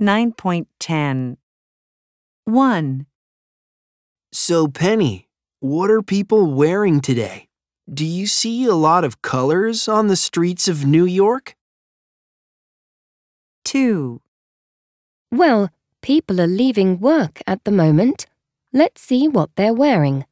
9.10 1. So, Penny, what are people wearing today? Do you see a lot of colors on the streets of New York? 2. Well, people are leaving work at the moment. Let's see what they're wearing.